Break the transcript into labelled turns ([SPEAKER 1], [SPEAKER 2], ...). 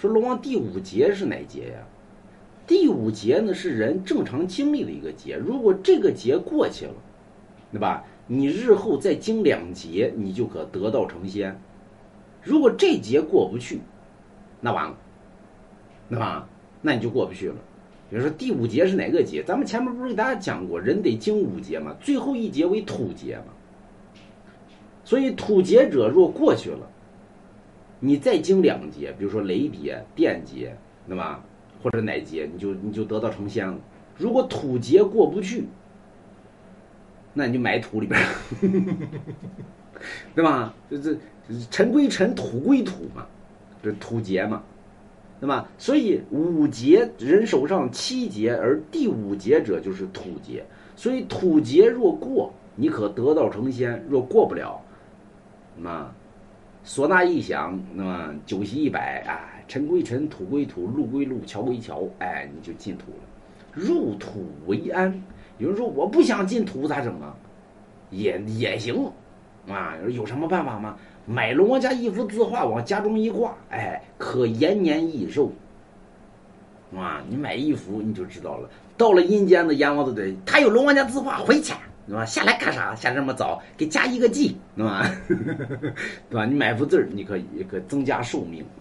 [SPEAKER 1] 说龙王第五劫是哪劫呀？第五劫呢是人正常经历的一个劫，如果这个劫过去了，对吧？你日后再经两劫，你就可得道成仙。如果这劫过不去，那完了，对吧？那你就过不去了。比如说第五劫是哪个劫？咱们前面不是给大家讲过，人得经五劫嘛，最后一劫为土劫嘛。所以土劫者若过去了，你再经两劫，比如说雷劫、电劫，对吧？或者哪劫，你就你就得道成仙了。如果土劫过不去，那你就埋土里边，对吧？这这尘归尘，土归土嘛，这土劫嘛，对吧？所以五劫人手上七劫，而第五劫者就是土劫。所以土劫若过，你可得道成仙；若过不了，那唢呐一响，那么酒席一摆，啊，尘归尘，土归土，路归路，桥归桥，哎，你就进土了。入土为安。有人说我不想进土咋整啊？也也行，啊，有什么办法吗？买龙王家一幅字画往家中一挂，哎，可延年益寿。啊，你买一幅你就知道了。到了阴间的阎王都得，他有龙王家字画，回去，对吧？下来干啥？下这么早，给加一个 G，，对吧？对吧？你买幅字儿，你可以可增加寿命。